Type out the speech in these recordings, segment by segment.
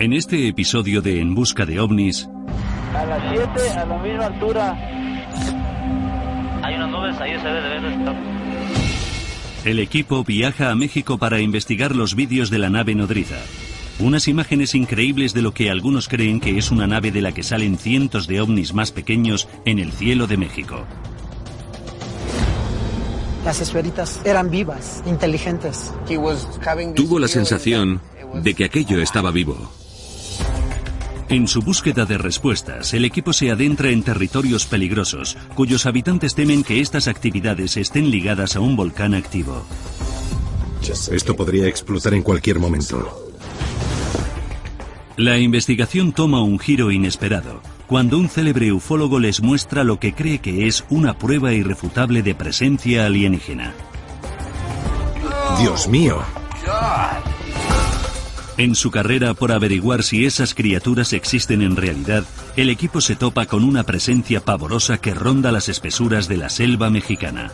En este episodio de En Busca de OVNIs... A las 7, a la misma altura. Hay unas nubes, ahí se ve, de estar. El equipo viaja a México para investigar los vídeos de la nave nodriza. Unas imágenes increíbles de lo que algunos creen que es una nave de la que salen cientos de ovnis más pequeños en el cielo de México. Las esferitas eran vivas, inteligentes. Tuvo la sensación de que aquello estaba vivo. En su búsqueda de respuestas, el equipo se adentra en territorios peligrosos, cuyos habitantes temen que estas actividades estén ligadas a un volcán activo. Esto podría explotar en cualquier momento. La investigación toma un giro inesperado, cuando un célebre ufólogo les muestra lo que cree que es una prueba irrefutable de presencia alienígena. Dios mío. En su carrera por averiguar si esas criaturas existen en realidad, el equipo se topa con una presencia pavorosa que ronda las espesuras de la selva mexicana.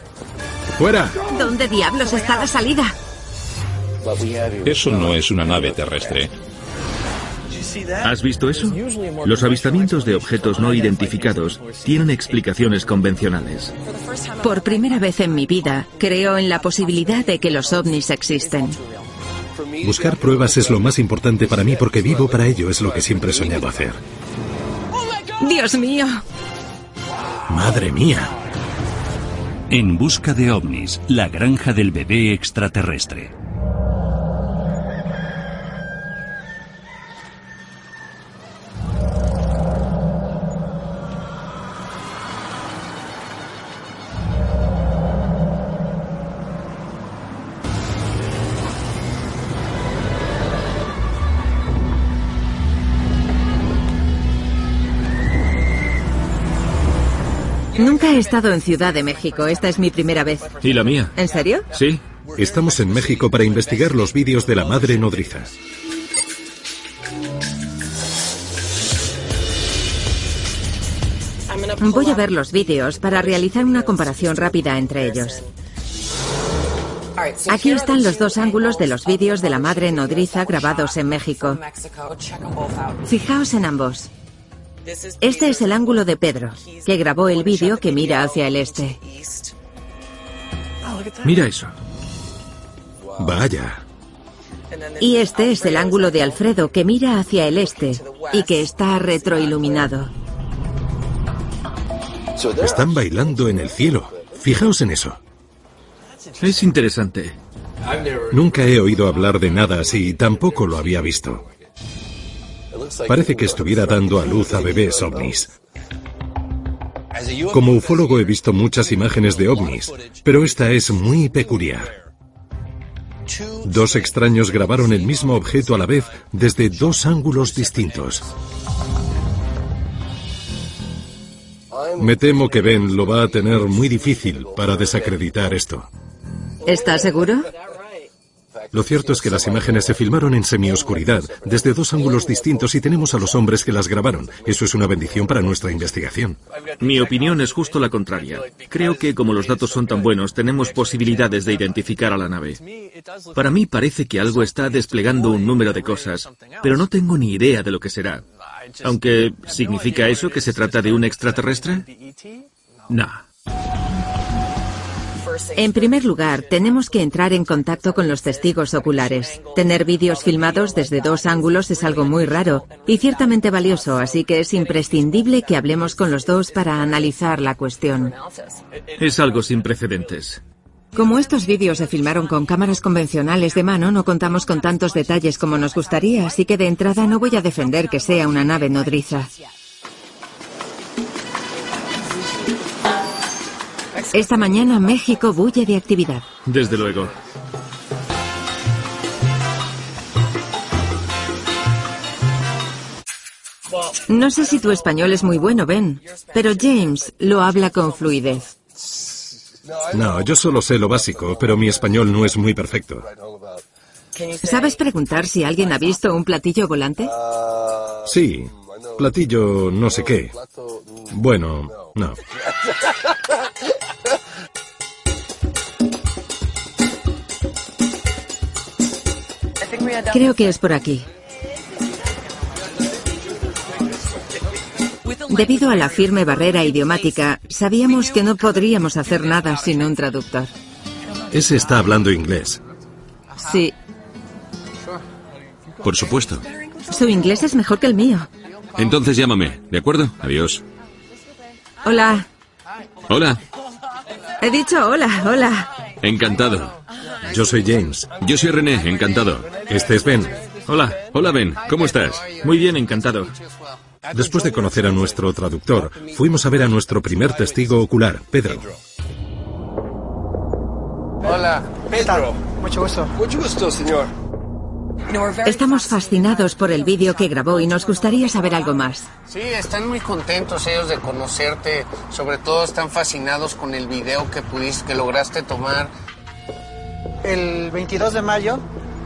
¡Fuera! ¿Dónde diablos está la salida? Eso no es una nave terrestre. ¿Has visto eso? Los avistamientos de objetos no identificados tienen explicaciones convencionales. Por primera vez en mi vida, creo en la posibilidad de que los ovnis existen. Buscar pruebas es lo más importante para mí porque vivo para ello, es lo que siempre he soñado hacer. Dios mío. Madre mía. En busca de ovnis, la granja del bebé extraterrestre. He estado en Ciudad de México. Esta es mi primera vez. ¿Y la mía? ¿En serio? Sí. Estamos en México para investigar los vídeos de la madre nodriza. Voy a ver los vídeos para realizar una comparación rápida entre ellos. Aquí están los dos ángulos de los vídeos de la madre nodriza grabados en México. Fijaos en ambos. Este es el ángulo de Pedro, que grabó el vídeo que mira hacia el este. Mira eso. Vaya. Y este es el ángulo de Alfredo, que mira hacia el este y que está retroiluminado. Están bailando en el cielo. Fijaos en eso. Es interesante. Nunca he oído hablar de nada así y tampoco lo había visto. Parece que estuviera dando a luz a bebés ovnis. Como ufólogo he visto muchas imágenes de ovnis, pero esta es muy peculiar. Dos extraños grabaron el mismo objeto a la vez desde dos ángulos distintos. Me temo que Ben lo va a tener muy difícil para desacreditar esto. ¿Estás seguro? Lo cierto es que las imágenes se filmaron en semioscuridad, desde dos ángulos distintos y tenemos a los hombres que las grabaron. Eso es una bendición para nuestra investigación. Mi opinión es justo la contraria. Creo que como los datos son tan buenos, tenemos posibilidades de identificar a la nave. Para mí parece que algo está desplegando un número de cosas, pero no tengo ni idea de lo que será. Aunque, ¿significa eso que se trata de un extraterrestre? No. En primer lugar, tenemos que entrar en contacto con los testigos oculares. Tener vídeos filmados desde dos ángulos es algo muy raro y ciertamente valioso, así que es imprescindible que hablemos con los dos para analizar la cuestión. Es algo sin precedentes. Como estos vídeos se filmaron con cámaras convencionales de mano, no contamos con tantos detalles como nos gustaría, así que de entrada no voy a defender que sea una nave nodriza. Esta mañana México bulle de actividad. Desde luego. No sé si tu español es muy bueno, Ben, pero James lo habla con fluidez. No, yo solo sé lo básico, pero mi español no es muy perfecto. ¿Sabes preguntar si alguien ha visto un platillo volante? Sí, platillo no sé qué. Bueno, no. Creo que es por aquí. Debido a la firme barrera idiomática, sabíamos que no podríamos hacer nada sin un traductor. Ese está hablando inglés. Sí. Por supuesto. Su inglés es mejor que el mío. Entonces llámame, ¿de acuerdo? Adiós. Hola. Hola. He dicho hola, hola. Encantado. Yo soy James. Yo soy René, encantado. Este es Ben. Hola. Hola Ben, ¿cómo estás? Muy bien, encantado. Después de conocer a nuestro traductor, fuimos a ver a nuestro primer testigo ocular, Pedro. Hola, Pedro. Mucho gusto. Mucho gusto, señor. Estamos fascinados por el vídeo que grabó y nos gustaría saber algo más. Sí, están muy contentos ellos de conocerte. Sobre todo están fascinados con el video que pudiste, que lograste tomar. El 22 de mayo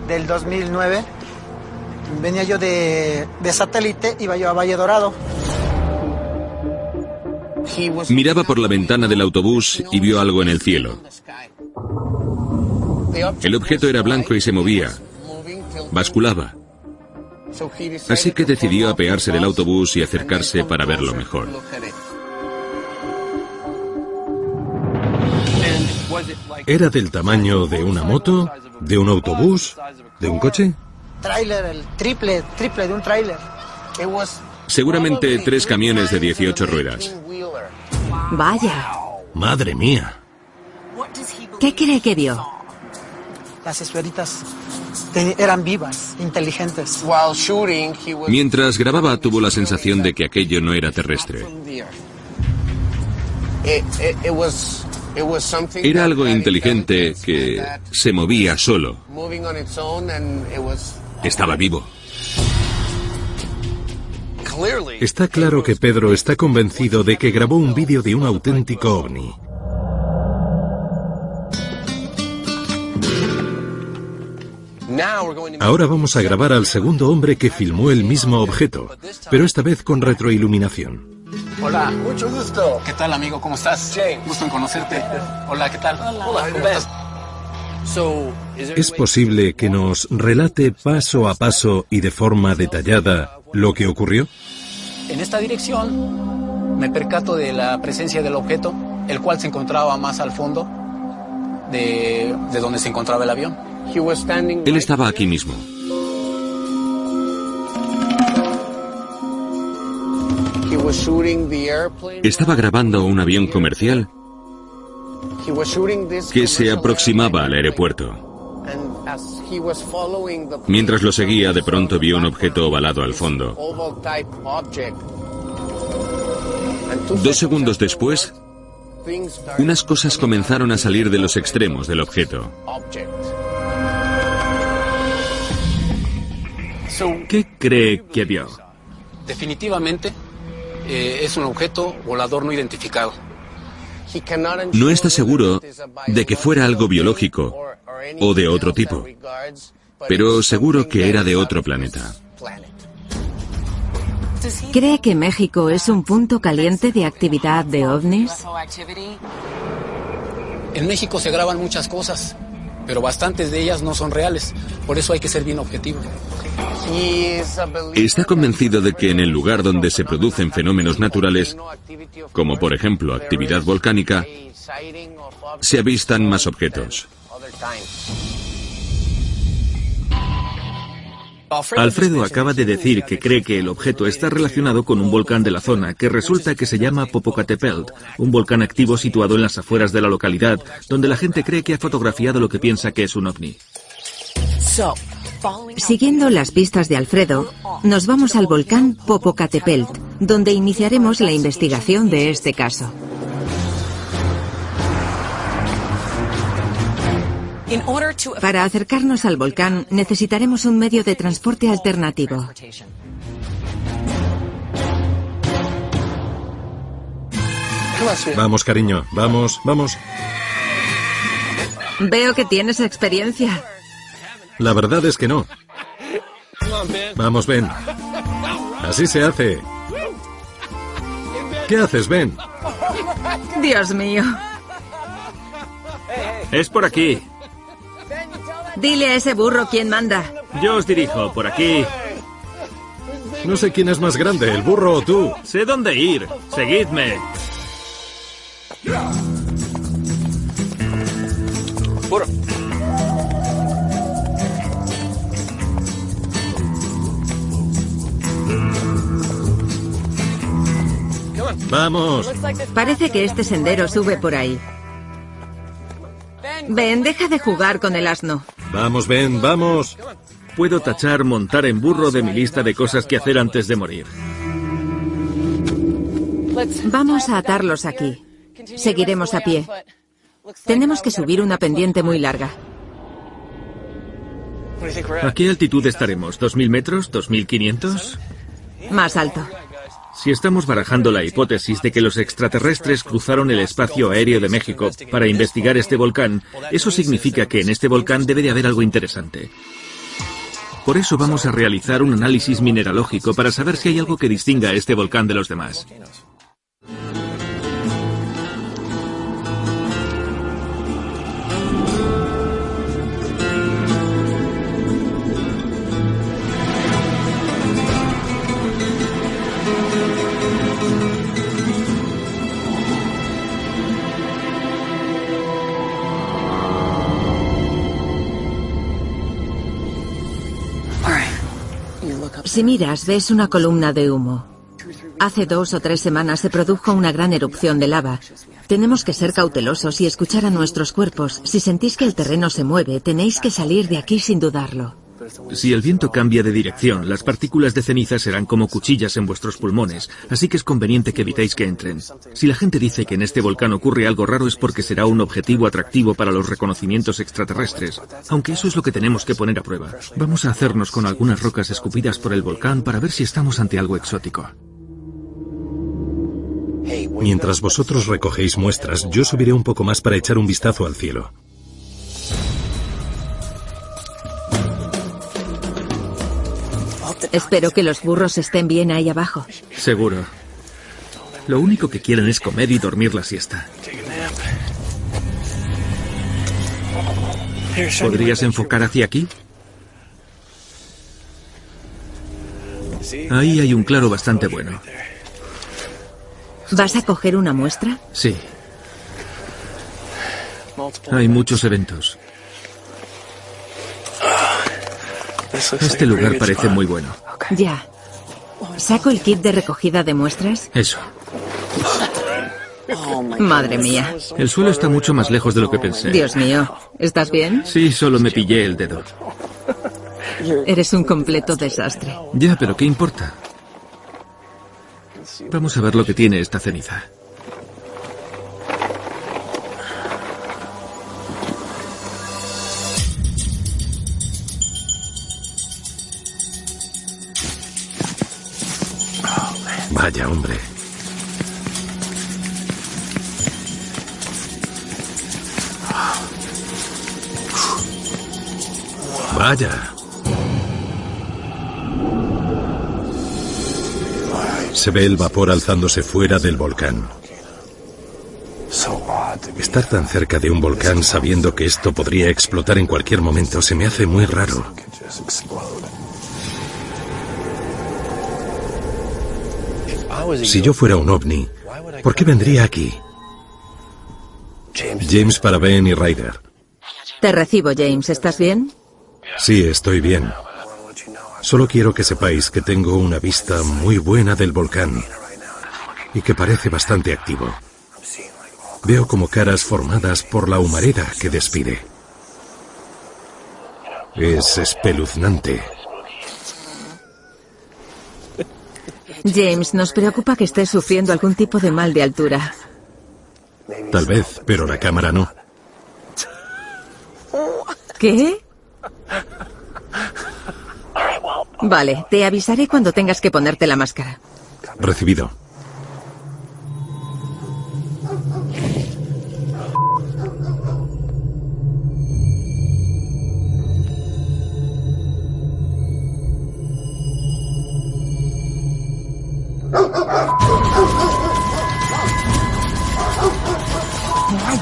del 2009 venía yo de, de satélite, iba yo a Valle Dorado. Miraba por la ventana del autobús y vio algo en el cielo. El objeto era blanco y se movía, basculaba. Así que decidió apearse del autobús y acercarse para verlo mejor. ¿Era del tamaño de una moto? ¿De un autobús? ¿De un coche? Tráiler, el triple, triple de un tráiler. Seguramente tres camiones de 18 ruedas. Vaya. Madre mía. ¿Qué cree que vio? Las esferitas te- eran vivas, inteligentes. Mientras grababa tuvo la sensación de que aquello no era terrestre. Era algo inteligente que se movía solo. Estaba vivo. Está claro que Pedro está convencido de que grabó un vídeo de un auténtico ovni. Ahora vamos a grabar al segundo hombre que filmó el mismo objeto, pero esta vez con retroiluminación. Hola. Mucho gusto. ¿Qué tal, amigo? ¿Cómo estás? James. Gusto en conocerte. Hola, ¿qué tal? Hola, ¿cómo estás? ¿Es posible que nos relate paso a paso y de forma detallada lo que ocurrió? En esta dirección me percato de la presencia del objeto, el cual se encontraba más al fondo de, de donde se encontraba el avión. He was standing Él estaba aquí mismo. Estaba grabando un avión comercial que se aproximaba al aeropuerto. Mientras lo seguía, de pronto vio un objeto ovalado al fondo. Dos segundos después, unas cosas comenzaron a salir de los extremos del objeto. ¿Qué cree que vio? definitivamente eh, es un objeto volador no identificado. No está seguro de que fuera algo biológico o de otro tipo, pero seguro que era de otro planeta. ¿Cree que México es un punto caliente de actividad de ovnis? En México se graban muchas cosas, pero bastantes de ellas no son reales. Por eso hay que ser bien objetivo. Está convencido de que en el lugar donde se producen fenómenos naturales, como por ejemplo actividad volcánica, se avistan más objetos. Alfredo acaba de decir que cree que el objeto está relacionado con un volcán de la zona que resulta que se llama Popocatépetl, un volcán activo situado en las afueras de la localidad, donde la gente cree que ha fotografiado lo que piensa que es un ovni. Siguiendo las pistas de Alfredo, nos vamos al volcán Popocatépetl, donde iniciaremos la investigación de este caso. Para acercarnos al volcán necesitaremos un medio de transporte alternativo. Vamos, cariño, vamos, vamos. Veo que tienes experiencia. La verdad es que no. Vamos, Ben. Así se hace. ¿Qué haces, Ben? Dios mío. Es por aquí. Dile a ese burro quién manda. Yo os dirijo por aquí. No sé quién es más grande, el burro o tú. Sé dónde ir. Seguidme. Vamos. Parece que este sendero sube por ahí. Ben, deja de jugar con el asno. Vamos, Ben, vamos. Puedo tachar montar en burro de mi lista de cosas que hacer antes de morir. Vamos a atarlos aquí. Seguiremos a pie. Tenemos que subir una pendiente muy larga. ¿A qué altitud estaremos? ¿2.000 metros? ¿2.500? Más alto. Si estamos barajando la hipótesis de que los extraterrestres cruzaron el espacio aéreo de México para investigar este volcán, eso significa que en este volcán debe de haber algo interesante. Por eso vamos a realizar un análisis mineralógico para saber si hay algo que distinga a este volcán de los demás. Si miras, ves una columna de humo. Hace dos o tres semanas se produjo una gran erupción de lava. Tenemos que ser cautelosos y escuchar a nuestros cuerpos. Si sentís que el terreno se mueve, tenéis que salir de aquí sin dudarlo. Si el viento cambia de dirección, las partículas de ceniza serán como cuchillas en vuestros pulmones, así que es conveniente que evitéis que entren. Si la gente dice que en este volcán ocurre algo raro es porque será un objetivo atractivo para los reconocimientos extraterrestres, aunque eso es lo que tenemos que poner a prueba. Vamos a hacernos con algunas rocas escupidas por el volcán para ver si estamos ante algo exótico. Mientras vosotros recogéis muestras, yo subiré un poco más para echar un vistazo al cielo. Espero que los burros estén bien ahí abajo. Seguro. Lo único que quieren es comer y dormir la siesta. ¿Podrías enfocar hacia aquí? Ahí hay un claro bastante bueno. ¿Vas a coger una muestra? Sí. Hay muchos eventos. Este lugar parece muy bueno. Ya. ¿Saco el kit de recogida de muestras? Eso. Madre mía. El suelo está mucho más lejos de lo que pensé. Dios mío. ¿Estás bien? Sí, solo me pillé el dedo. Eres un completo desastre. Ya, pero ¿qué importa? Vamos a ver lo que tiene esta ceniza. Vaya, hombre. Vaya. Se ve el vapor alzándose fuera del volcán. Estar tan cerca de un volcán sabiendo que esto podría explotar en cualquier momento se me hace muy raro. Si yo fuera un ovni, ¿por qué vendría aquí? James para Ben y Ryder. Te recibo, James. ¿Estás bien? Sí, estoy bien. Solo quiero que sepáis que tengo una vista muy buena del volcán y que parece bastante activo. Veo como caras formadas por la humareda que despide. Es espeluznante. James, nos preocupa que estés sufriendo algún tipo de mal de altura. Tal vez, pero la cámara no. ¿Qué? Vale, te avisaré cuando tengas que ponerte la máscara. Recibido.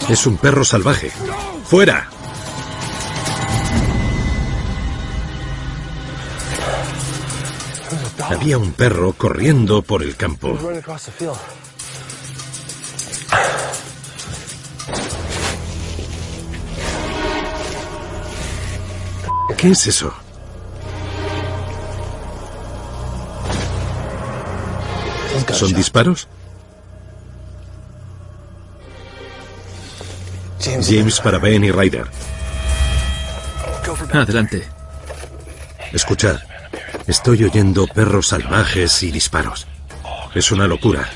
Es un perro salvaje. ¡Fuera! Había un perro corriendo por el campo. ¿Qué es eso? ¿Son disparos? James para Ben y Ryder. Adelante. Escuchad, estoy oyendo perros salvajes y disparos. Es una locura.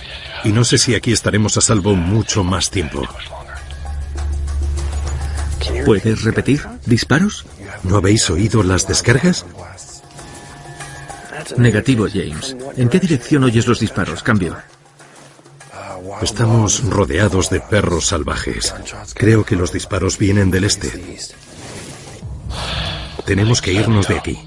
Y no sé si aquí estaremos a salvo mucho más tiempo. ¿Puedes repetir? ¿Disparos? ¿No habéis oído las descargas? Negativo, James. ¿En qué dirección oyes los disparos? Cambio. Estamos rodeados de perros salvajes. Creo que los disparos vienen del este. Tenemos que irnos de aquí.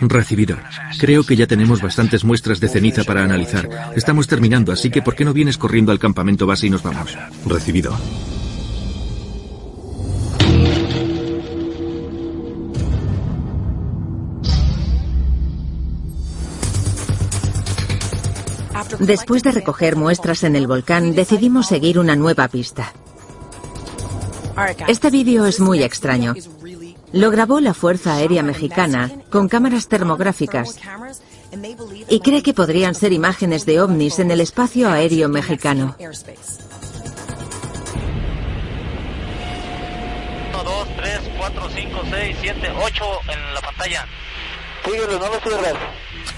Recibido. Creo que ya tenemos bastantes muestras de ceniza para analizar. Estamos terminando, así que ¿por qué no vienes corriendo al campamento base y nos vamos? Recibido. Después de recoger muestras en el volcán, decidimos seguir una nueva pista. Este vídeo es muy extraño. Lo grabó la Fuerza Aérea Mexicana con cámaras termográficas y cree que podrían ser imágenes de ovnis en el espacio aéreo mexicano. 1, 2, 3, 4, 5, 6, 7, 8 en la pantalla. Síguelo, no lo cierres.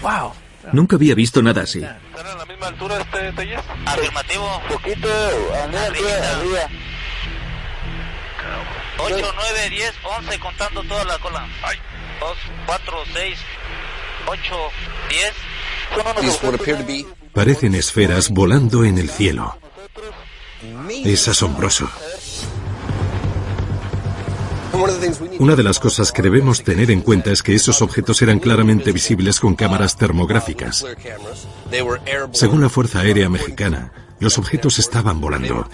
Wow. Nunca había visto nada así. ¿Están a la misma altura este Telles? Afirmativo. Poquito, arriba, arriba, arriba. 8, 9, 10, 11 contando toda la cola. 2, 4, 6, 8, 10. Parecen esferas volando en el cielo. Es asombroso. Una de las cosas que debemos tener en cuenta es que esos objetos eran claramente visibles con cámaras termográficas. Según la Fuerza Aérea Mexicana, los objetos estaban volando.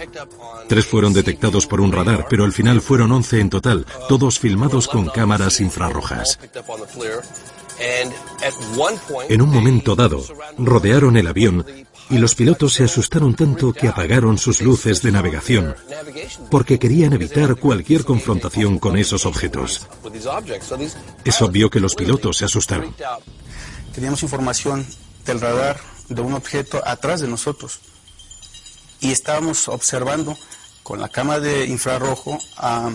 Tres fueron detectados por un radar, pero al final fueron 11 en total, todos filmados con cámaras infrarrojas. En un momento dado, rodearon el avión y los pilotos se asustaron tanto que apagaron sus luces de navegación porque querían evitar cualquier confrontación con esos objetos. Es obvio que los pilotos se asustaron. Teníamos información del radar de un objeto atrás de nosotros y estábamos observando con la cámara de infrarrojo a,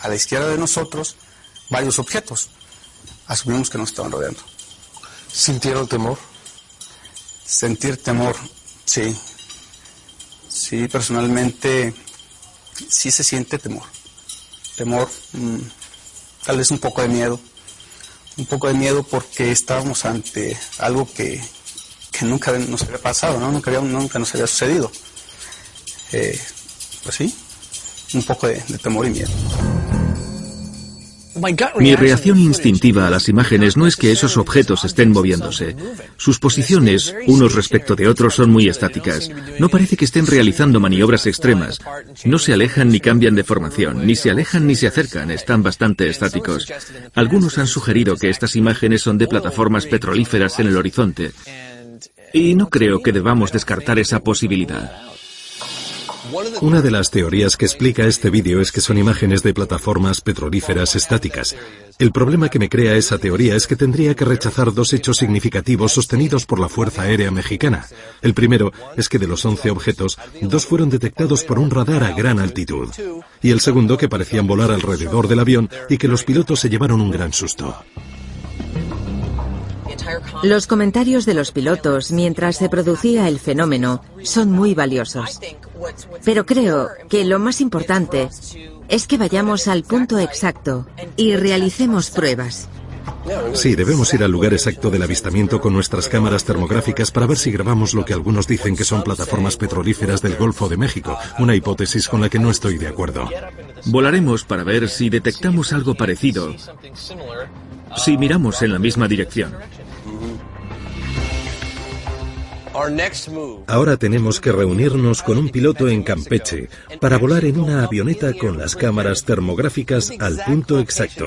a la izquierda de nosotros varios objetos. Asumimos que nos estaban rodeando. ¿Sintieron temor? Sentir temor, sí. Sí, personalmente sí se siente temor. Temor, mm, tal vez un poco de miedo. Un poco de miedo porque estábamos ante algo que, que nunca nos había pasado, ¿no? Nunca, había- nunca nos había sucedido. Eh, pues sí, un poco de, de temor y miedo. Mi reacción instintiva a las imágenes no es que esos objetos estén moviéndose. Sus posiciones, unos respecto de otros, son muy estáticas. No parece que estén realizando maniobras extremas. No se alejan ni cambian de formación, ni se alejan ni se acercan, están bastante estáticos. Algunos han sugerido que estas imágenes son de plataformas petrolíferas en el horizonte. Y no creo que debamos descartar esa posibilidad. Una de las teorías que explica este vídeo es que son imágenes de plataformas petrolíferas estáticas. El problema que me crea esa teoría es que tendría que rechazar dos hechos significativos sostenidos por la Fuerza Aérea Mexicana. El primero es que de los 11 objetos, dos fueron detectados por un radar a gran altitud. Y el segundo que parecían volar alrededor del avión y que los pilotos se llevaron un gran susto. Los comentarios de los pilotos mientras se producía el fenómeno son muy valiosos. Pero creo que lo más importante es que vayamos al punto exacto y realicemos pruebas. Sí, debemos ir al lugar exacto del avistamiento con nuestras cámaras termográficas para ver si grabamos lo que algunos dicen que son plataformas petrolíferas del Golfo de México, una hipótesis con la que no estoy de acuerdo. Volaremos para ver si detectamos algo parecido, si miramos en la misma dirección. Ahora tenemos que reunirnos con un piloto en Campeche para volar en una avioneta con las cámaras termográficas al punto exacto.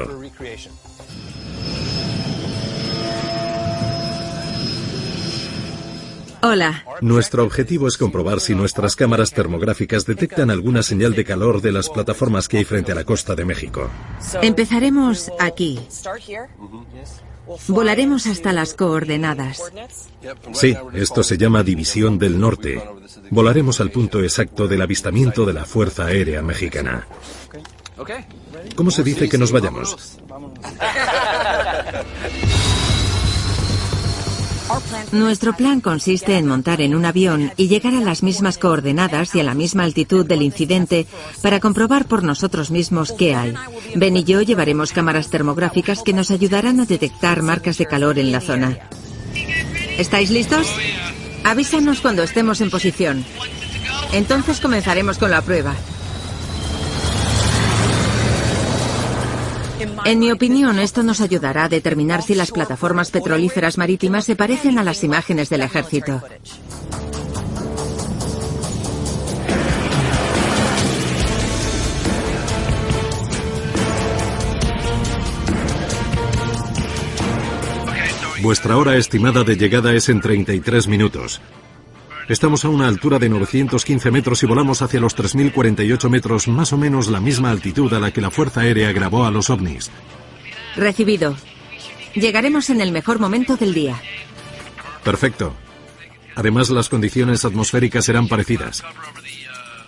Hola. Nuestro objetivo es comprobar si nuestras cámaras termográficas detectan alguna señal de calor de las plataformas que hay frente a la costa de México. Empezaremos aquí. Volaremos hasta las coordenadas. Sí, esto se llama División del Norte. Volaremos al punto exacto del avistamiento de la Fuerza Aérea Mexicana. ¿Cómo se dice que nos vayamos? Nuestro plan consiste en montar en un avión y llegar a las mismas coordenadas y a la misma altitud del incidente para comprobar por nosotros mismos qué hay. Ben y yo llevaremos cámaras termográficas que nos ayudarán a detectar marcas de calor en la zona. ¿Estáis listos? Avísanos cuando estemos en posición. Entonces comenzaremos con la prueba. En mi opinión, esto nos ayudará a determinar si las plataformas petrolíferas marítimas se parecen a las imágenes del ejército. Vuestra hora estimada de llegada es en 33 minutos. Estamos a una altura de 915 metros y volamos hacia los 3.048 metros, más o menos la misma altitud a la que la Fuerza Aérea grabó a los ovnis. Recibido. Llegaremos en el mejor momento del día. Perfecto. Además, las condiciones atmosféricas serán parecidas.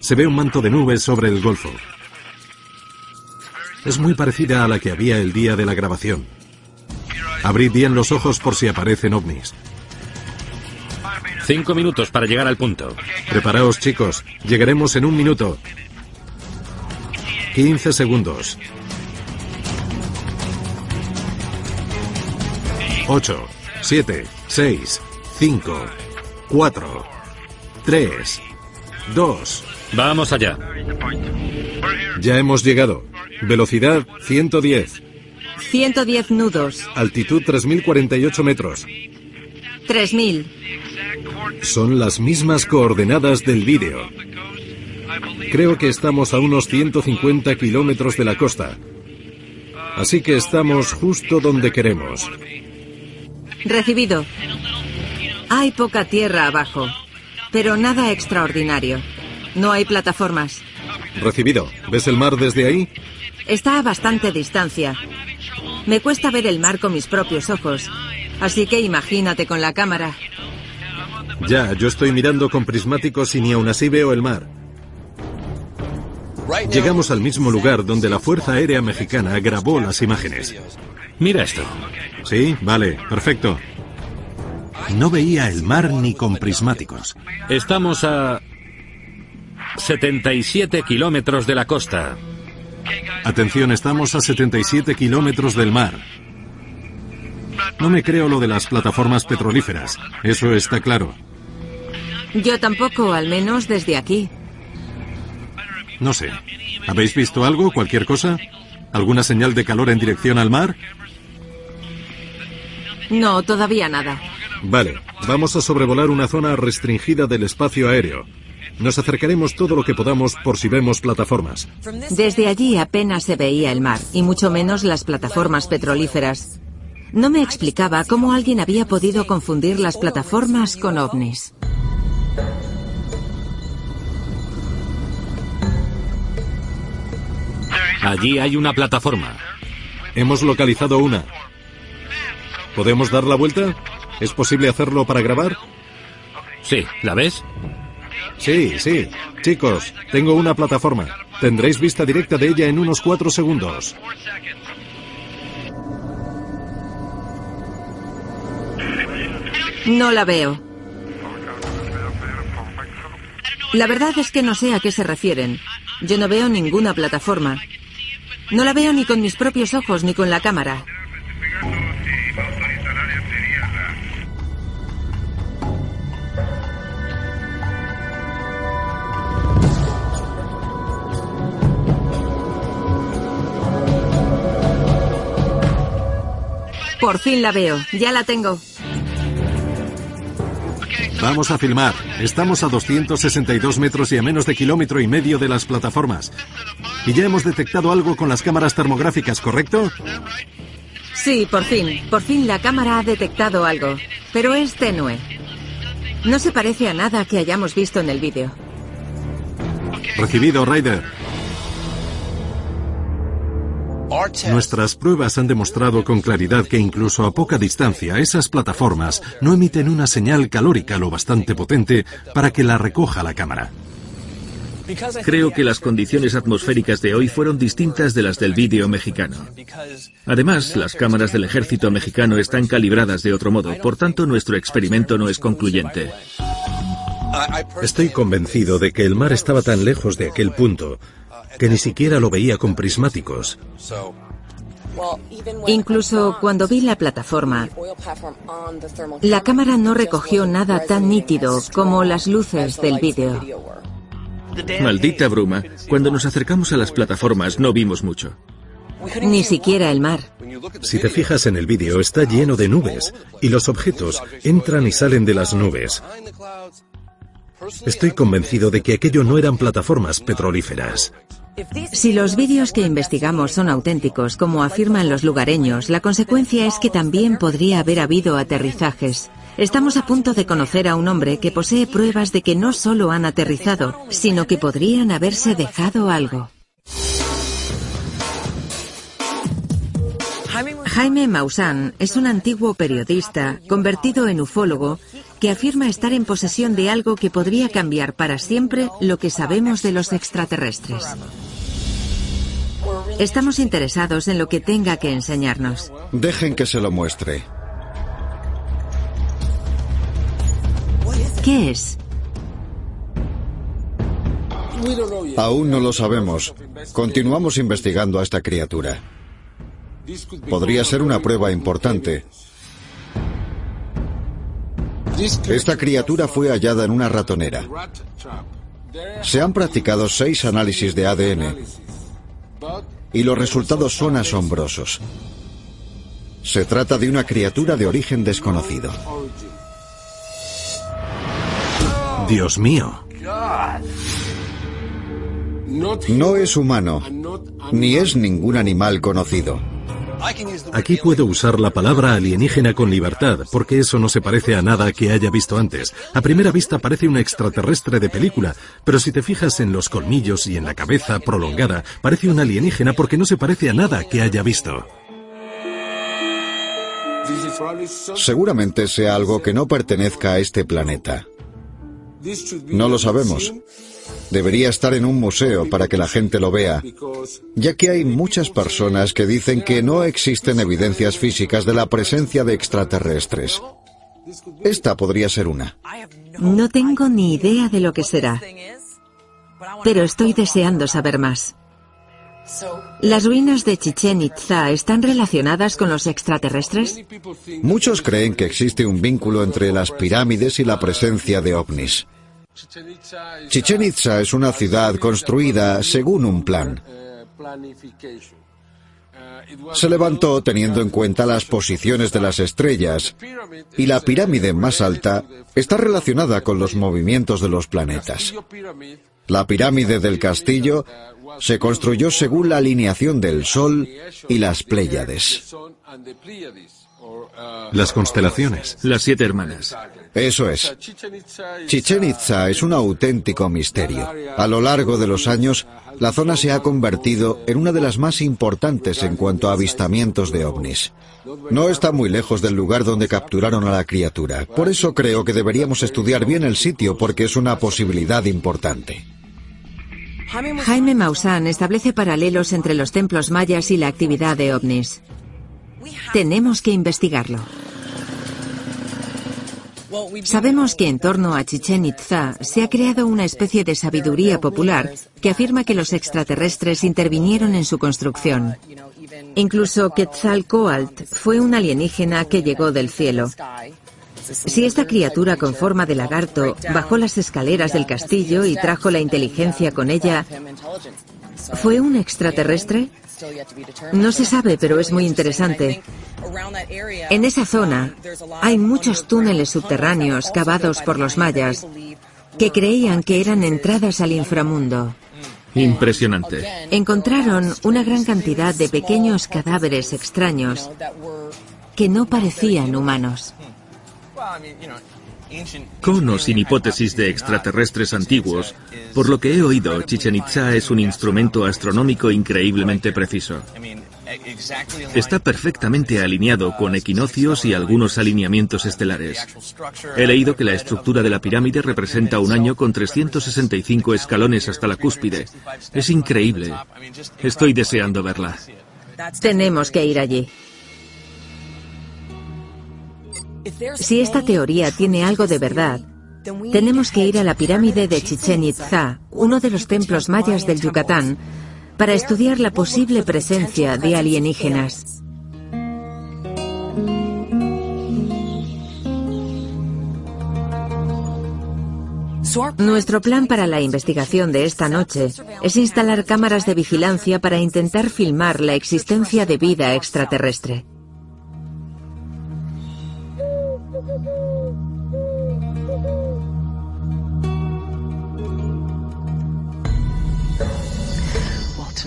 Se ve un manto de nubes sobre el Golfo. Es muy parecida a la que había el día de la grabación. Abrid bien los ojos por si aparecen ovnis. Cinco minutos para llegar al punto. Preparaos, chicos. Llegaremos en un minuto. 15 segundos. 8, 7, 6, 5, 4, 3, 2. Vamos allá. Ya hemos llegado. Velocidad 110. 110 nudos. Altitud 3.048 metros. 3.000. Son las mismas coordenadas del vídeo. Creo que estamos a unos 150 kilómetros de la costa. Así que estamos justo donde queremos. Recibido. Hay poca tierra abajo, pero nada extraordinario. No hay plataformas. Recibido. ¿Ves el mar desde ahí? Está a bastante distancia. Me cuesta ver el mar con mis propios ojos, así que imagínate con la cámara. Ya, yo estoy mirando con prismáticos y ni aún así veo el mar. Llegamos al mismo lugar donde la Fuerza Aérea Mexicana grabó las imágenes. Mira esto. Sí, vale, perfecto. No veía el mar ni con prismáticos. Estamos a 77 kilómetros de la costa. Atención, estamos a 77 kilómetros del mar. No me creo lo de las plataformas petrolíferas. Eso está claro. Yo tampoco, al menos desde aquí. No sé. ¿Habéis visto algo? ¿Cualquier cosa? ¿Alguna señal de calor en dirección al mar? No, todavía nada. Vale, vamos a sobrevolar una zona restringida del espacio aéreo. Nos acercaremos todo lo que podamos por si vemos plataformas. Desde allí apenas se veía el mar, y mucho menos las plataformas petrolíferas. No me explicaba cómo alguien había podido confundir las plataformas con ovnis. Allí hay una plataforma. Hemos localizado una. ¿Podemos dar la vuelta? ¿Es posible hacerlo para grabar? Sí, ¿la ves? Sí, sí. Chicos, tengo una plataforma. Tendréis vista directa de ella en unos cuatro segundos. No la veo. La verdad es que no sé a qué se refieren. Yo no veo ninguna plataforma. No la veo ni con mis propios ojos ni con la cámara. Por fin la veo. Ya la tengo. Vamos a filmar. Estamos a 262 metros y a menos de kilómetro y medio de las plataformas. Y ya hemos detectado algo con las cámaras termográficas, ¿correcto? Sí, por fin. Por fin la cámara ha detectado algo. Pero es tenue. No se parece a nada que hayamos visto en el vídeo. Recibido, Ryder. Nuestras pruebas han demostrado con claridad que incluso a poca distancia esas plataformas no emiten una señal calórica lo bastante potente para que la recoja la cámara. Creo que las condiciones atmosféricas de hoy fueron distintas de las del vídeo mexicano. Además, las cámaras del ejército mexicano están calibradas de otro modo, por tanto nuestro experimento no es concluyente. Estoy convencido de que el mar estaba tan lejos de aquel punto que ni siquiera lo veía con prismáticos. Incluso cuando vi la plataforma, la cámara no recogió nada tan nítido como las luces del vídeo. Maldita bruma, cuando nos acercamos a las plataformas no vimos mucho. Ni siquiera el mar. Si te fijas en el vídeo, está lleno de nubes y los objetos entran y salen de las nubes. Estoy convencido de que aquello no eran plataformas petrolíferas. Si los vídeos que investigamos son auténticos, como afirman los lugareños, la consecuencia es que también podría haber habido aterrizajes. Estamos a punto de conocer a un hombre que posee pruebas de que no solo han aterrizado, sino que podrían haberse dejado algo. Jaime Maussan es un antiguo periodista convertido en ufólogo que afirma estar en posesión de algo que podría cambiar para siempre lo que sabemos de los extraterrestres. Estamos interesados en lo que tenga que enseñarnos. Dejen que se lo muestre. ¿Qué es? Aún no lo sabemos. Continuamos investigando a esta criatura. Podría ser una prueba importante. Esta criatura fue hallada en una ratonera. Se han practicado seis análisis de ADN y los resultados son asombrosos. Se trata de una criatura de origen desconocido. Dios mío. No es humano, ni es ningún animal conocido. Aquí puedo usar la palabra alienígena con libertad, porque eso no se parece a nada que haya visto antes. A primera vista parece un extraterrestre de película, pero si te fijas en los colmillos y en la cabeza prolongada, parece un alienígena porque no se parece a nada que haya visto. Seguramente sea algo que no pertenezca a este planeta. No lo sabemos. Debería estar en un museo para que la gente lo vea, ya que hay muchas personas que dicen que no existen evidencias físicas de la presencia de extraterrestres. Esta podría ser una. No tengo ni idea de lo que será, pero estoy deseando saber más. ¿Las ruinas de Chichen Itza están relacionadas con los extraterrestres? Muchos creen que existe un vínculo entre las pirámides y la presencia de ovnis. Chichen Itza es una ciudad construida según un plan. Se levantó teniendo en cuenta las posiciones de las estrellas y la pirámide más alta está relacionada con los movimientos de los planetas. La pirámide del castillo se construyó según la alineación del Sol y las Pléyades. Las constelaciones. Las siete hermanas. Eso es. Chichen Itza es un auténtico misterio. A lo largo de los años, la zona se ha convertido en una de las más importantes en cuanto a avistamientos de ovnis. No está muy lejos del lugar donde capturaron a la criatura. Por eso creo que deberíamos estudiar bien el sitio porque es una posibilidad importante. Jaime Maussan establece paralelos entre los templos mayas y la actividad de ovnis. Tenemos que investigarlo. Sabemos que en torno a Chichen Itza se ha creado una especie de sabiduría popular que afirma que los extraterrestres intervinieron en su construcción. Incluso Quetzalcoatl fue un alienígena que llegó del cielo. Si esta criatura con forma de lagarto bajó las escaleras del castillo y trajo la inteligencia con ella, ¿fue un extraterrestre? No se sabe, pero es muy interesante. En esa zona hay muchos túneles subterráneos cavados por los mayas que creían que eran entradas al inframundo. Impresionante. Encontraron una gran cantidad de pequeños cadáveres extraños que no parecían humanos. Con o sin hipótesis de extraterrestres antiguos, por lo que he oído, Chichen Itza es un instrumento astronómico increíblemente preciso. Está perfectamente alineado con equinoccios y algunos alineamientos estelares. He leído que la estructura de la pirámide representa un año con 365 escalones hasta la cúspide. Es increíble. Estoy deseando verla. Tenemos que ir allí. Si esta teoría tiene algo de verdad, tenemos que ir a la pirámide de Chichen Itza, uno de los templos mayas del Yucatán, para estudiar la posible presencia de alienígenas. Nuestro plan para la investigación de esta noche es instalar cámaras de vigilancia para intentar filmar la existencia de vida extraterrestre.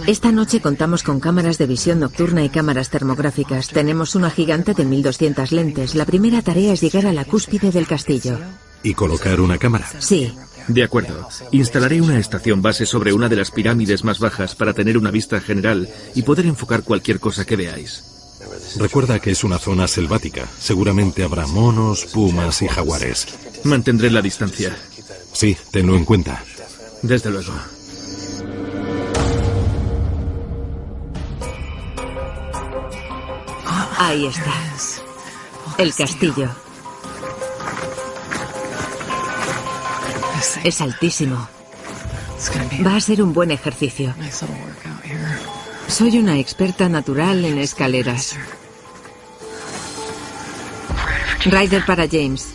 Esta noche contamos con cámaras de visión nocturna y cámaras termográficas. Tenemos una gigante de 1200 lentes. La primera tarea es llegar a la cúspide del castillo. ¿Y colocar una cámara? Sí. De acuerdo. Instalaré una estación base sobre una de las pirámides más bajas para tener una vista general y poder enfocar cualquier cosa que veáis. Recuerda que es una zona selvática. Seguramente habrá monos, pumas y jaguares. Mantendré la distancia. Sí, tenlo en cuenta. Desde luego. Ahí está. El castillo. Es altísimo. Va a ser un buen ejercicio. Soy una experta natural en escaleras. Ryder para James.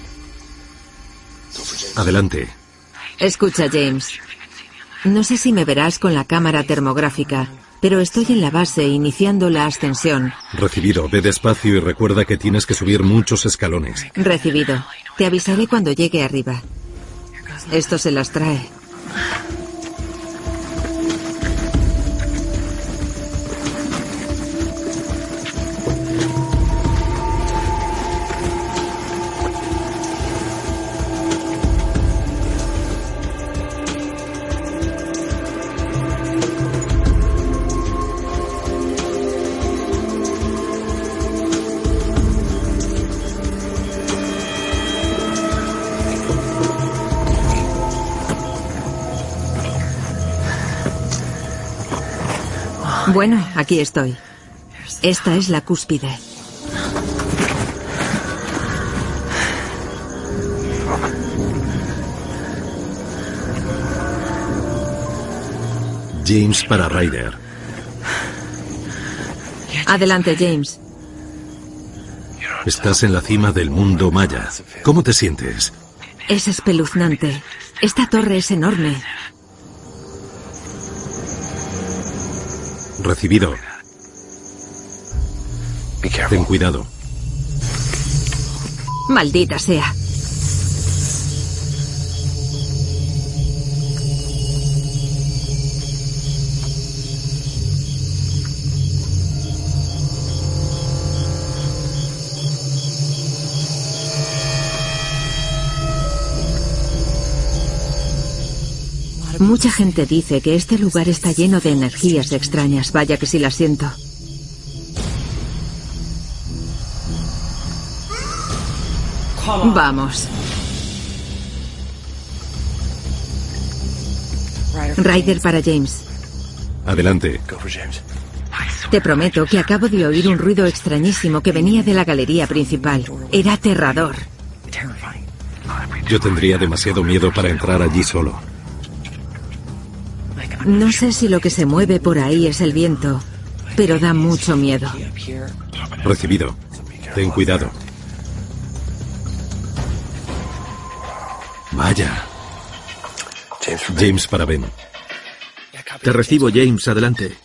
Adelante. Escucha, James. No sé si me verás con la cámara termográfica, pero estoy en la base iniciando la ascensión. Recibido. Ve despacio y recuerda que tienes que subir muchos escalones. Recibido. Te avisaré cuando llegue arriba. Esto se las trae. Bueno, aquí estoy. Esta es la cúspide. James para Ryder. Adelante, James. Estás en la cima del mundo maya. ¿Cómo te sientes? Es espeluznante. Esta torre es enorme. Recibido. Ten cuidado. Maldita sea. Mucha gente dice que este lugar está lleno de energías extrañas. Vaya que sí la siento. Vamos. Ryder para James. Adelante. Te prometo que acabo de oír un ruido extrañísimo que venía de la galería principal. Era aterrador. Yo tendría demasiado miedo para entrar allí solo. No sé si lo que se mueve por ahí es el viento, pero da mucho miedo. Recibido. Ten cuidado. Vaya. James para Ben. Te recibo, James. Adelante.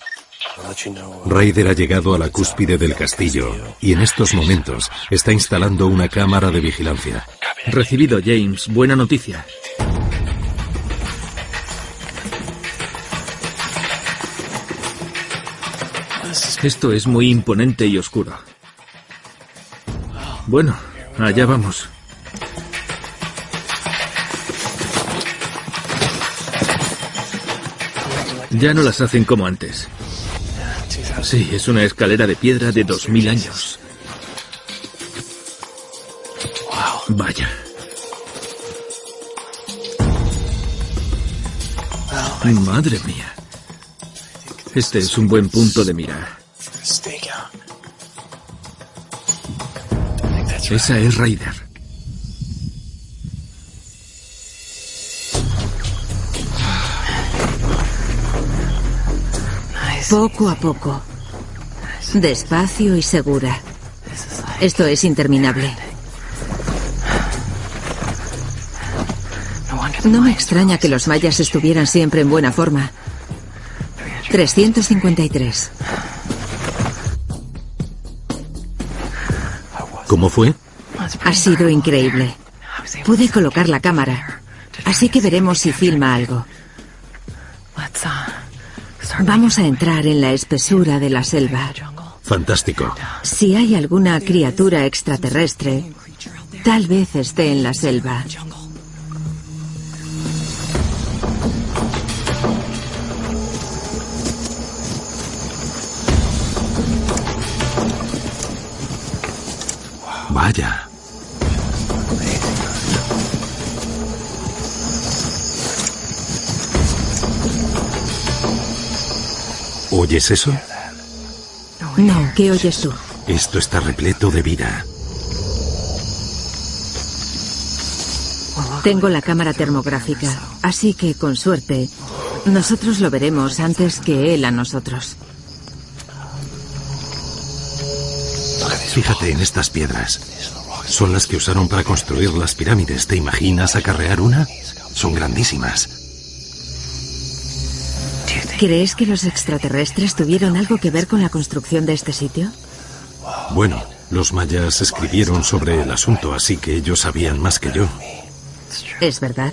Ryder ha llegado a la cúspide del castillo y en estos momentos está instalando una cámara de vigilancia. Recibido, James. Buena noticia. Esto es muy imponente y oscuro. Bueno, allá vamos. Ya no las hacen como antes. Sí, es una escalera de piedra de 2000 años. Vaya. Madre mía. Este es un buen punto de mira. Esa es Raider. Poco a poco. Despacio y segura. Esto es interminable. No extraña que los mayas estuvieran siempre en buena forma. 353. ¿Cómo fue? Ha sido increíble. Pude colocar la cámara. Así que veremos si filma algo. Vamos a entrar en la espesura de la selva. Fantástico. Si hay alguna criatura extraterrestre, tal vez esté en la selva. Vaya. ¿Oyes eso? No, ¿qué oyes tú? Esto está repleto de vida. Tengo la cámara termográfica, así que con suerte, nosotros lo veremos antes que él a nosotros. Fíjate en estas piedras. Son las que usaron para construir las pirámides. ¿Te imaginas acarrear una? Son grandísimas. ¿Crees que los extraterrestres tuvieron algo que ver con la construcción de este sitio? Bueno, los mayas escribieron sobre el asunto, así que ellos sabían más que yo. Es verdad.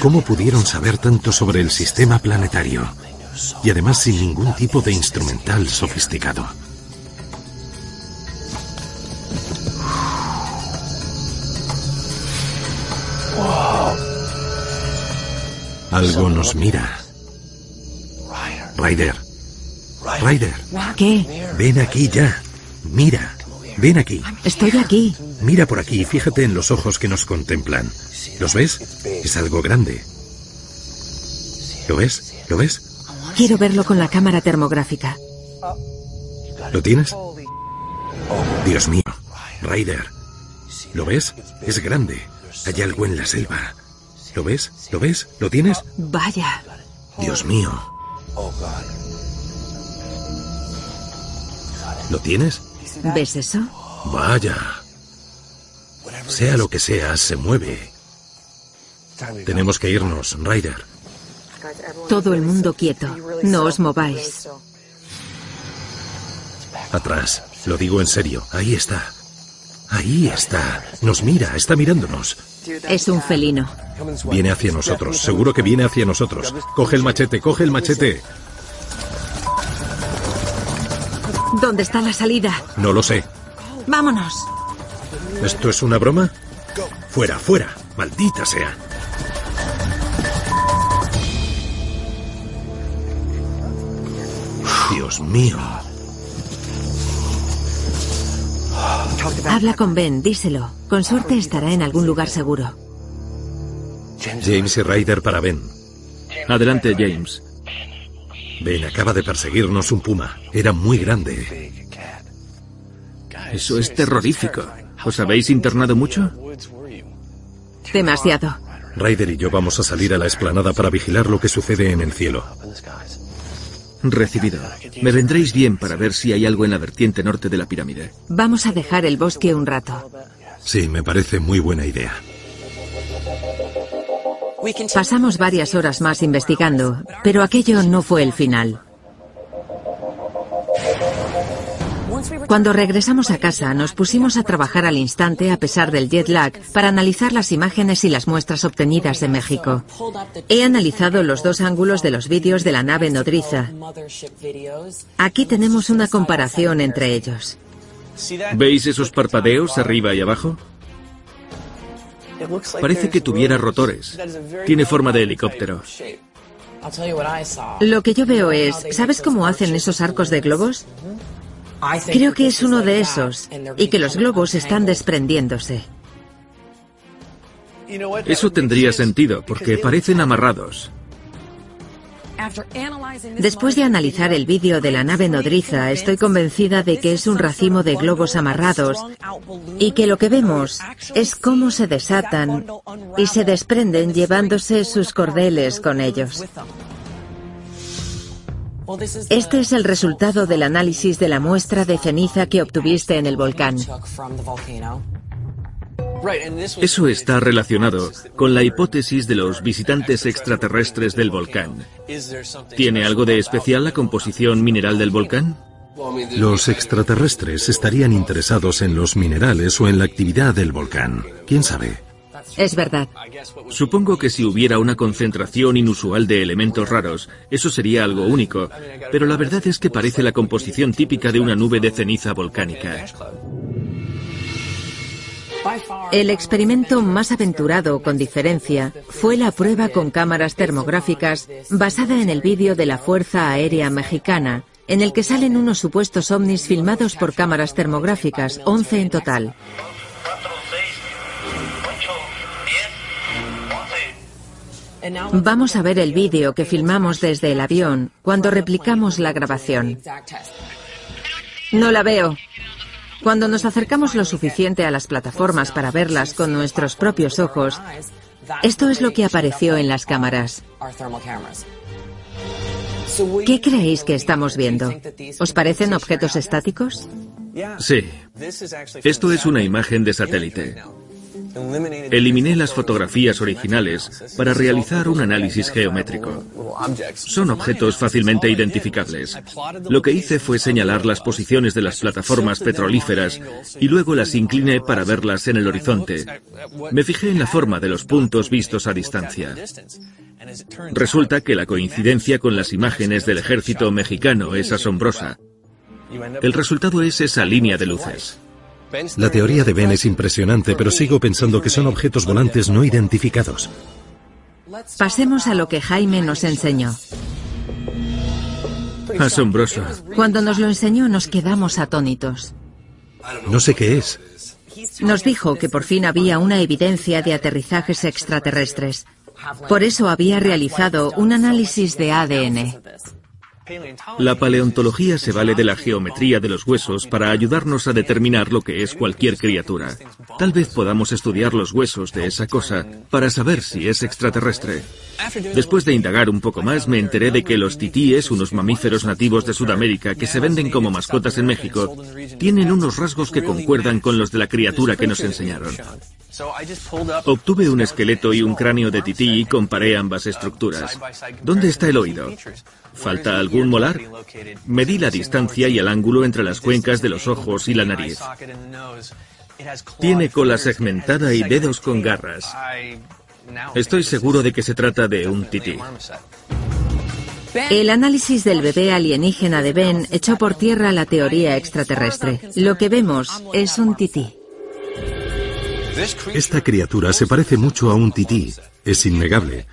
¿Cómo pudieron saber tanto sobre el sistema planetario? Y además sin ningún tipo de instrumental sofisticado. Algo nos mira. Ryder. Ryder. ¿Qué? Ven aquí ya. Mira. Ven aquí. Estoy aquí. Mira por aquí y fíjate en los ojos que nos contemplan. ¿Los ves? Es algo grande. ¿Lo ves? ¿Lo ves? Quiero verlo con la cámara termográfica. ¿Lo tienes? Dios mío. Ryder. ¿Lo ves? Es grande. Hay algo en la selva. ¿Lo ves? ¿Lo ves? ¿Lo tienes? Vaya. Dios mío. ¿Lo tienes? ¿Ves eso? Vaya. Sea lo que sea, se mueve. Tenemos que irnos, Ryder. Todo el mundo quieto. No os mováis. Atrás. Lo digo en serio. Ahí está. Ahí está. Nos mira. Está mirándonos. Es un felino. Viene hacia nosotros. Seguro que viene hacia nosotros. Coge el machete. Coge el machete. ¿Dónde está la salida? No lo sé. Vámonos. ¿Esto es una broma? Fuera, fuera. Maldita sea. Dios mío. Habla con Ben, díselo. Con suerte estará en algún lugar seguro. James y Ryder para Ben. Adelante, James. Ben acaba de perseguirnos un puma. Era muy grande. Eso es terrorífico. ¿Os habéis internado mucho? Demasiado. Ryder y yo vamos a salir a la explanada para vigilar lo que sucede en el cielo. Recibido. Me vendréis bien para ver si hay algo en la vertiente norte de la pirámide. Vamos a dejar el bosque un rato. Sí, me parece muy buena idea. Pasamos varias horas más investigando, pero aquello no fue el final. Cuando regresamos a casa, nos pusimos a trabajar al instante a pesar del jet lag para analizar las imágenes y las muestras obtenidas de México. He analizado los dos ángulos de los vídeos de la nave nodriza. Aquí tenemos una comparación entre ellos. ¿Veis esos parpadeos arriba y abajo? Parece que tuviera rotores. Tiene forma de helicóptero. Lo que yo veo es, ¿sabes cómo hacen esos arcos de globos? Creo que es uno de esos y que los globos están desprendiéndose. Eso tendría sentido porque parecen amarrados. Después de analizar el vídeo de la nave nodriza, estoy convencida de que es un racimo de globos amarrados y que lo que vemos es cómo se desatan y se desprenden llevándose sus cordeles con ellos. Este es el resultado del análisis de la muestra de ceniza que obtuviste en el volcán. Eso está relacionado con la hipótesis de los visitantes extraterrestres del volcán. ¿Tiene algo de especial la composición mineral del volcán? Los extraterrestres estarían interesados en los minerales o en la actividad del volcán. ¿Quién sabe? Es verdad. Supongo que si hubiera una concentración inusual de elementos raros, eso sería algo único, pero la verdad es que parece la composición típica de una nube de ceniza volcánica. El experimento más aventurado, con diferencia, fue la prueba con cámaras termográficas basada en el vídeo de la Fuerza Aérea Mexicana, en el que salen unos supuestos ovnis filmados por cámaras termográficas, 11 en total. Vamos a ver el vídeo que filmamos desde el avión cuando replicamos la grabación. No la veo. Cuando nos acercamos lo suficiente a las plataformas para verlas con nuestros propios ojos, esto es lo que apareció en las cámaras. ¿Qué creéis que estamos viendo? ¿Os parecen objetos estáticos? Sí. Esto es una imagen de satélite. Eliminé las fotografías originales para realizar un análisis geométrico. Son objetos fácilmente identificables. Lo que hice fue señalar las posiciones de las plataformas petrolíferas y luego las incliné para verlas en el horizonte. Me fijé en la forma de los puntos vistos a distancia. Resulta que la coincidencia con las imágenes del ejército mexicano es asombrosa. El resultado es esa línea de luces. La teoría de Ben es impresionante, pero sigo pensando que son objetos volantes no identificados. Pasemos a lo que Jaime nos enseñó. Asombroso. Cuando nos lo enseñó nos quedamos atónitos. No sé qué es. Nos dijo que por fin había una evidencia de aterrizajes extraterrestres. Por eso había realizado un análisis de ADN. La paleontología se vale de la geometría de los huesos para ayudarnos a determinar lo que es cualquier criatura. Tal vez podamos estudiar los huesos de esa cosa para saber si es extraterrestre. Después de indagar un poco más, me enteré de que los titíes, unos mamíferos nativos de Sudamérica que se venden como mascotas en México, tienen unos rasgos que concuerdan con los de la criatura que nos enseñaron. Obtuve un esqueleto y un cráneo de tití y comparé ambas estructuras. ¿Dónde está el oído? ¿Falta algún molar? Medí la distancia y el ángulo entre las cuencas de los ojos y la nariz. Tiene cola segmentada y dedos con garras. Estoy seguro de que se trata de un tití. El análisis del bebé alienígena de Ben echó por tierra la teoría extraterrestre. Lo que vemos es un tití. Esta criatura se parece mucho a un tití, es innegable.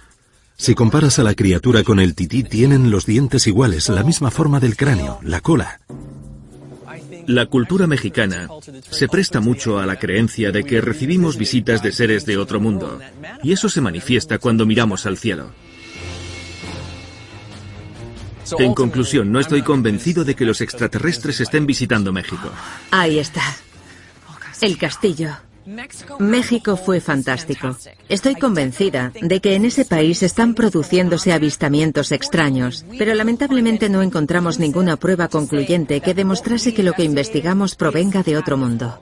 Si comparas a la criatura con el tití, tienen los dientes iguales, la misma forma del cráneo, la cola. La cultura mexicana se presta mucho a la creencia de que recibimos visitas de seres de otro mundo, y eso se manifiesta cuando miramos al cielo. En conclusión, no estoy convencido de que los extraterrestres estén visitando México. Ahí está. El castillo. México fue fantástico. Estoy convencida de que en ese país están produciéndose avistamientos extraños, pero lamentablemente no encontramos ninguna prueba concluyente que demostrase que lo que investigamos provenga de otro mundo.